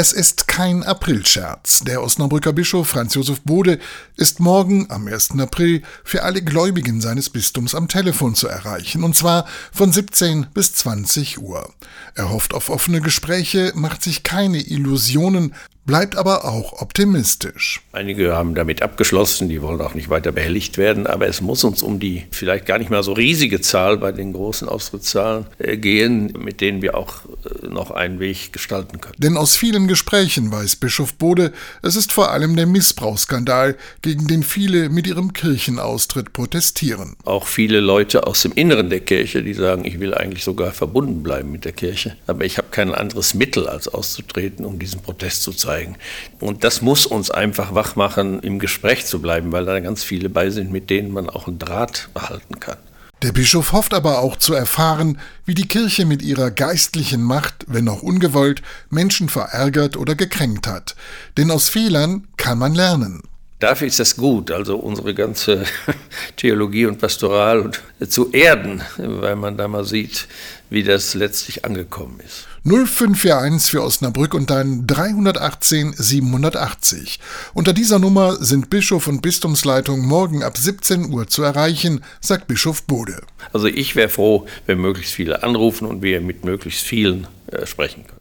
Es ist kein Aprilscherz. Der Osnabrücker Bischof Franz Josef Bode ist morgen am 1. April für alle Gläubigen seines Bistums am Telefon zu erreichen, und zwar von 17 bis 20 Uhr. Er hofft auf offene Gespräche, macht sich keine Illusionen, bleibt aber auch optimistisch. Einige haben damit abgeschlossen, die wollen auch nicht weiter behelligt werden, aber es muss uns um die vielleicht gar nicht mehr so riesige Zahl bei den großen Austrittszahlen äh, gehen, mit denen wir auch äh, noch einen Weg gestalten können. Denn aus vielen Gesprächen weiß Bischof Bode, es ist vor allem der Missbrauchsskandal, gegen den viele mit ihrem Kirchenaustritt protestieren. Auch viele Leute aus dem Inneren der Kirche, die sagen, ich will eigentlich sogar verbunden bleiben mit der Kirche, aber ich kein anderes Mittel als auszutreten, um diesen Protest zu zeigen. Und das muss uns einfach wach machen, im Gespräch zu bleiben, weil da ganz viele bei sind, mit denen man auch einen Draht behalten kann. Der Bischof hofft aber auch zu erfahren, wie die Kirche mit ihrer geistlichen Macht, wenn auch ungewollt, Menschen verärgert oder gekränkt hat. Denn aus Fehlern kann man lernen. Dafür ist das gut, also unsere ganze Theologie und Pastoral zu erden, weil man da mal sieht, wie das letztlich angekommen ist. 0541 für Osnabrück und dann 318 780. Unter dieser Nummer sind Bischof und Bistumsleitung morgen ab 17 Uhr zu erreichen, sagt Bischof Bode. Also ich wäre froh, wenn möglichst viele anrufen und wir mit möglichst vielen äh, sprechen können.